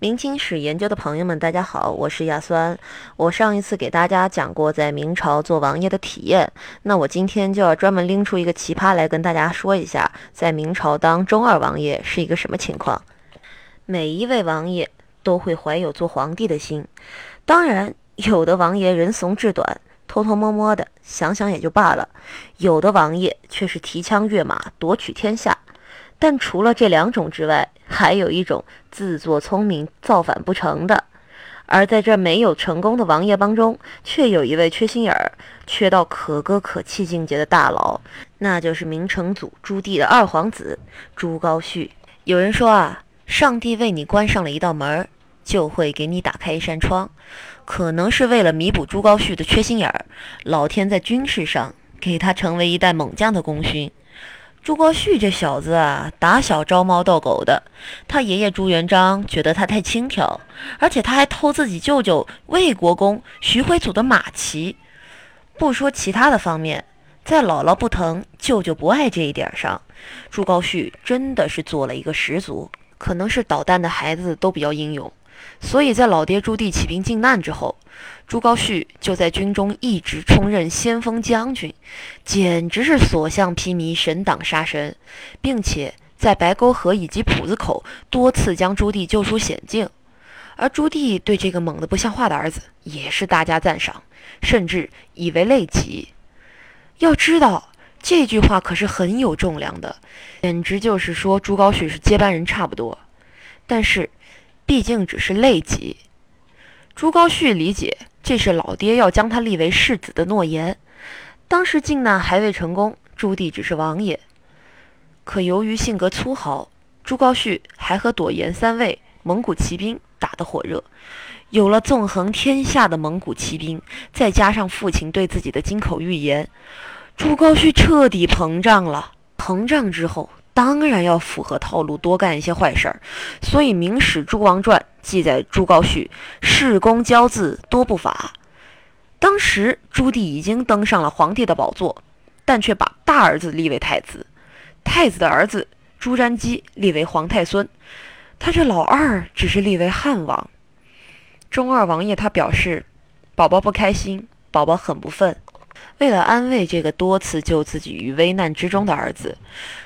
明清史研究的朋友们，大家好，我是亚酸。我上一次给大家讲过在明朝做王爷的体验，那我今天就要专门拎出一个奇葩来跟大家说一下，在明朝当中二王爷是一个什么情况。每一位王爷都会怀有做皇帝的心，当然，有的王爷人怂志短，偷偷摸摸的想想也就罢了；有的王爷却是提枪跃马夺取天下。但除了这两种之外，还有一种自作聪明造反不成的，而在这没有成功的王爷帮中，却有一位缺心眼儿、缺到可歌可泣境界的大佬，那就是明成祖朱棣的二皇子朱高煦。有人说啊，上帝为你关上了一道门，就会给你打开一扇窗，可能是为了弥补朱高煦的缺心眼儿，老天在军事上给他成为一代猛将的功勋。朱高煦这小子啊，打小招猫逗狗的。他爷爷朱元璋觉得他太轻佻，而且他还偷自己舅舅魏国公徐辉祖的马骑。不说其他的方面，在姥姥不疼、舅舅不爱这一点上，朱高煦真的是做了一个十足。可能是捣蛋的孩子都比较英勇。所以在老爹朱棣起兵靖难之后，朱高煦就在军中一直充任先锋将军，简直是所向披靡、神挡杀神，并且在白沟河以及浦子口多次将朱棣救出险境。而朱棣对这个猛得不像话的儿子也是大加赞赏，甚至以为累己。要知道这句话可是很有重量的，简直就是说朱高煦是接班人差不多。但是。毕竟只是累己，朱高煦理解这是老爹要将他立为世子的诺言。当时靖难还未成功，朱棣只是王爷。可由于性格粗豪，朱高煦还和朵颜三位蒙古骑兵打得火热。有了纵横天下的蒙古骑兵，再加上父亲对自己的金口玉言，朱高煦彻底膨胀了。膨胀之后。当然要符合套路，多干一些坏事儿。所以《明史·朱王传》记载，朱高煦恃功骄恣，多不法。当时朱棣已经登上了皇帝的宝座，但却把大儿子立为太子，太子的儿子朱瞻基立为皇太孙，他这老二只是立为汉王。中二王爷他表示，宝宝不开心，宝宝很不忿。为了安慰这个多次救自己于危难之中的儿子，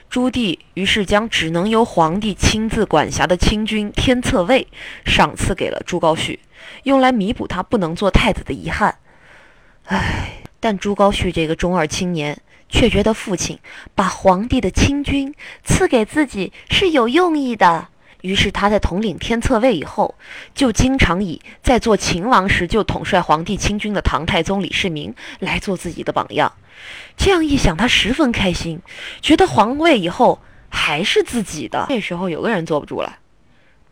朱棣于是将只能由皇帝亲自管辖的清军天策卫赏赐给了朱高煦，用来弥补他不能做太子的遗憾。唉，但朱高煦这个中二青年却觉得父亲把皇帝的亲军赐给自己是有用意的。于是他在统领天策卫以后，就经常以在做秦王时就统帅皇帝亲军的唐太宗李世民来做自己的榜样。这样一想，他十分开心，觉得皇位以后还是自己的。这时候有个人坐不住了，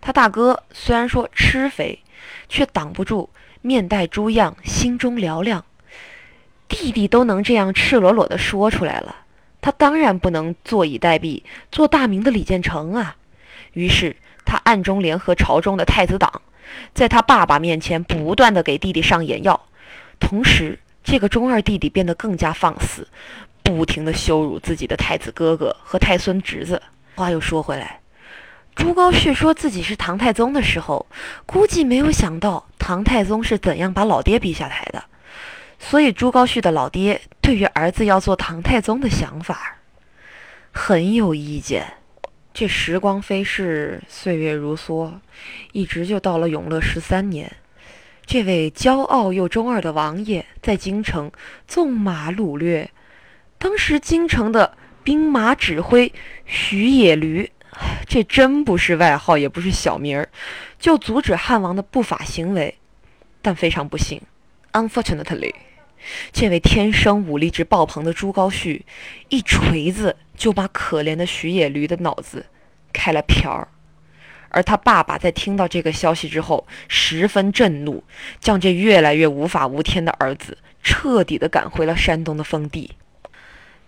他大哥虽然说吃肥，却挡不住面带猪样，心中嘹亮。弟弟都能这样赤裸裸地说出来了，他当然不能坐以待毙，做大明的李建成啊。于是他暗中联合朝中的太子党，在他爸爸面前不断的给弟弟上眼药，同时这个中二弟弟变得更加放肆，不停的羞辱自己的太子哥哥和太孙侄子。话又说回来，朱高煦说自己是唐太宗的时候，估计没有想到唐太宗是怎样把老爹逼下台的，所以朱高煦的老爹对于儿子要做唐太宗的想法很有意见。这时光飞逝，岁月如梭，一直就到了永乐十三年。这位骄傲又中二的王爷在京城纵马掳掠，当时京城的兵马指挥徐野驴，这真不是外号，也不是小名儿，就阻止汉王的不法行为。但非常不幸，unfortunately，这位天生武力值爆棚的朱高煦，一锤子。就把可怜的徐野驴的脑子开了瓢儿，而他爸爸在听到这个消息之后十分震怒，将这越来越无法无天的儿子彻底的赶回了山东的封地。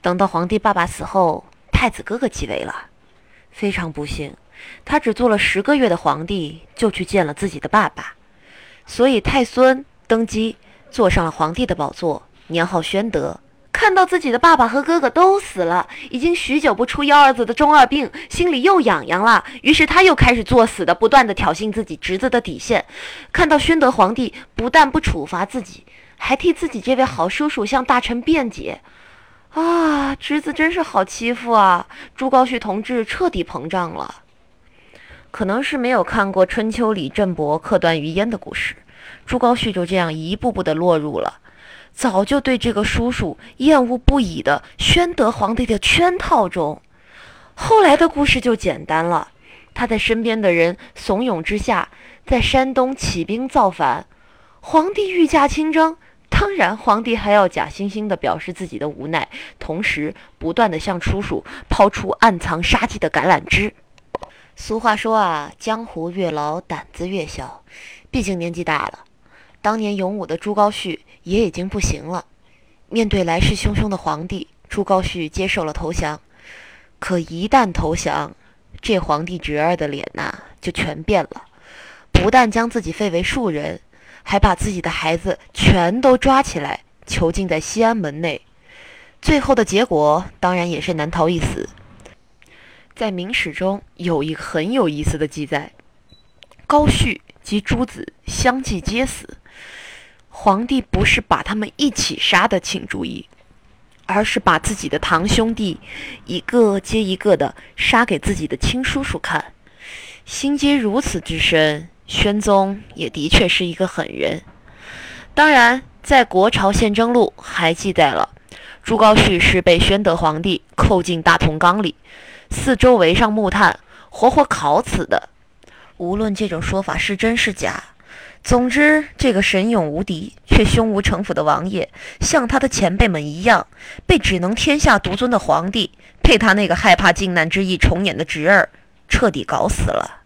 等到皇帝爸爸死后，太子哥哥继位了，非常不幸，他只做了十个月的皇帝就去见了自己的爸爸，所以太孙登基，坐上了皇帝的宝座，年号宣德。看到自己的爸爸和哥哥都死了，已经许久不出幺儿子的中二病，心里又痒痒了。于是他又开始作死的，不断的挑衅自己侄子的底线。看到宣德皇帝不但不处罚自己，还替自己这位好叔叔向大臣辩解。啊，侄子真是好欺负啊！朱高煦同志彻底膨胀了。可能是没有看过春秋里郑伯克段于鄢的故事，朱高煦就这样一步步的落入了。早就对这个叔叔厌恶不已的宣德皇帝的圈套中，后来的故事就简单了。他在身边的人怂恿之下，在山东起兵造反，皇帝御驾亲征。当然，皇帝还要假惺惺地表示自己的无奈，同时不断地向叔叔抛出暗藏杀机的橄榄枝。俗话说啊，江湖越老胆子越小，毕竟年纪大了。当年勇武的朱高煦也已经不行了，面对来势汹汹的皇帝，朱高煦接受了投降。可一旦投降，这皇帝侄儿的脸呐就全变了，不但将自己废为庶人，还把自己的孩子全都抓起来囚禁在西安门内。最后的结果当然也是难逃一死。在《明史》中有一个很有意思的记载：高煦及诸子相继皆死。皇帝不是把他们一起杀的，请注意，而是把自己的堂兄弟一个接一个的杀给自己的亲叔叔看。心机如此之深，宣宗也的确是一个狠人。当然，在《国朝宪政录》还记载了，朱高煦是被宣德皇帝扣进大同缸里，四周围上木炭，活活烤死的。无论这种说法是真是假。总之，这个神勇无敌却胸无城府的王爷，像他的前辈们一样，被只能天下独尊的皇帝，配他那个害怕靖难之役重演的侄儿，彻底搞死了。